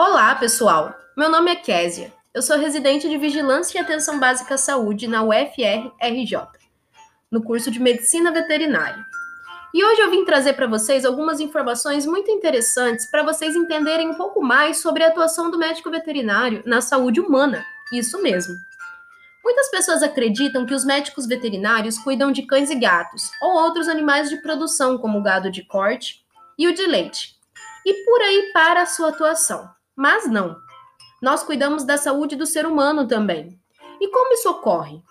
Olá, pessoal. Meu nome é Késia. Eu sou residente de Vigilância e Atenção Básica à Saúde na UFR-RJ, no curso de Medicina Veterinária. E hoje eu vim trazer para vocês algumas informações muito interessantes para vocês entenderem um pouco mais sobre a atuação do médico veterinário na saúde humana. Isso mesmo. Muitas pessoas acreditam que os médicos veterinários cuidam de cães e gatos, ou outros animais de produção, como o gado de corte e o de leite. E por aí para a sua atuação. Mas não. Nós cuidamos da saúde do ser humano também. E como isso ocorre?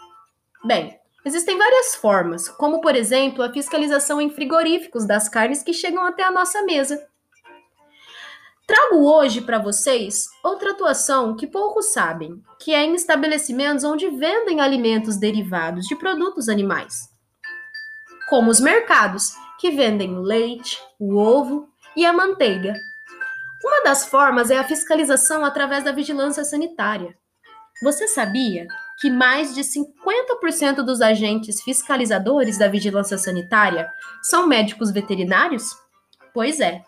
Bem, existem várias formas, como por exemplo a fiscalização em frigoríficos das carnes que chegam até a nossa mesa. Trago hoje para vocês outra atuação que poucos sabem, que é em estabelecimentos onde vendem alimentos derivados de produtos animais, como os mercados, que vendem o leite, o ovo e a manteiga. Uma das formas é a fiscalização através da vigilância sanitária. Você sabia que mais de 50% dos agentes fiscalizadores da vigilância sanitária são médicos veterinários? Pois é.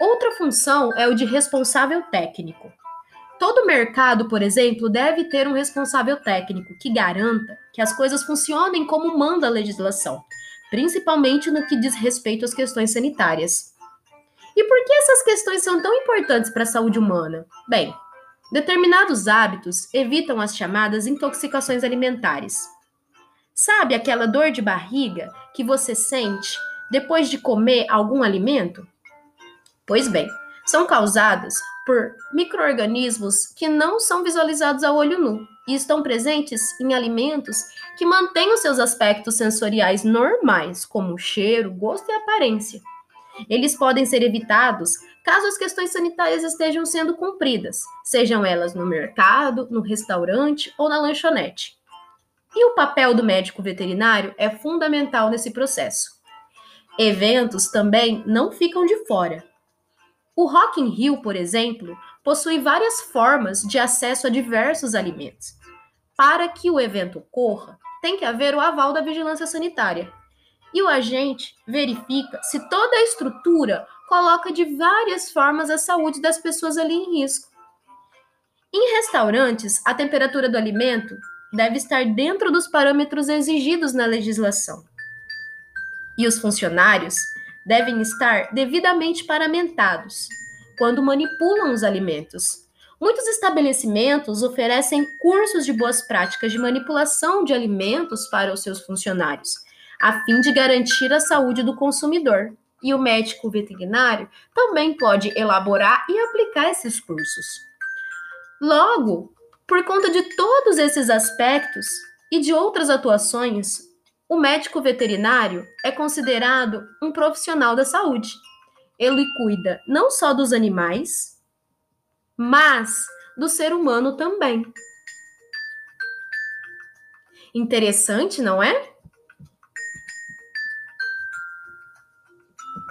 Outra função é o de responsável técnico. Todo mercado, por exemplo, deve ter um responsável técnico que garanta que as coisas funcionem como manda a legislação, principalmente no que diz respeito às questões sanitárias. E por que questões são tão importantes para a saúde humana? Bem, determinados hábitos evitam as chamadas intoxicações alimentares. Sabe aquela dor de barriga que você sente depois de comer algum alimento? Pois bem, são causadas por microorganismos que não são visualizados a olho nu e estão presentes em alimentos que mantêm os seus aspectos sensoriais normais, como cheiro, gosto e aparência. Eles podem ser evitados caso as questões sanitárias estejam sendo cumpridas, sejam elas no mercado, no restaurante ou na lanchonete. E o papel do médico veterinário é fundamental nesse processo. Eventos também não ficam de fora. O Rock in Rio, por exemplo, possui várias formas de acesso a diversos alimentos. Para que o evento ocorra, tem que haver o aval da vigilância sanitária, e o agente verifica se toda a estrutura coloca de várias formas a saúde das pessoas ali em risco. Em restaurantes, a temperatura do alimento deve estar dentro dos parâmetros exigidos na legislação. E os funcionários devem estar devidamente paramentados quando manipulam os alimentos. Muitos estabelecimentos oferecem cursos de boas práticas de manipulação de alimentos para os seus funcionários a fim de garantir a saúde do consumidor. E o médico veterinário também pode elaborar e aplicar esses cursos. Logo, por conta de todos esses aspectos e de outras atuações, o médico veterinário é considerado um profissional da saúde. Ele cuida não só dos animais, mas do ser humano também. Interessante, não é?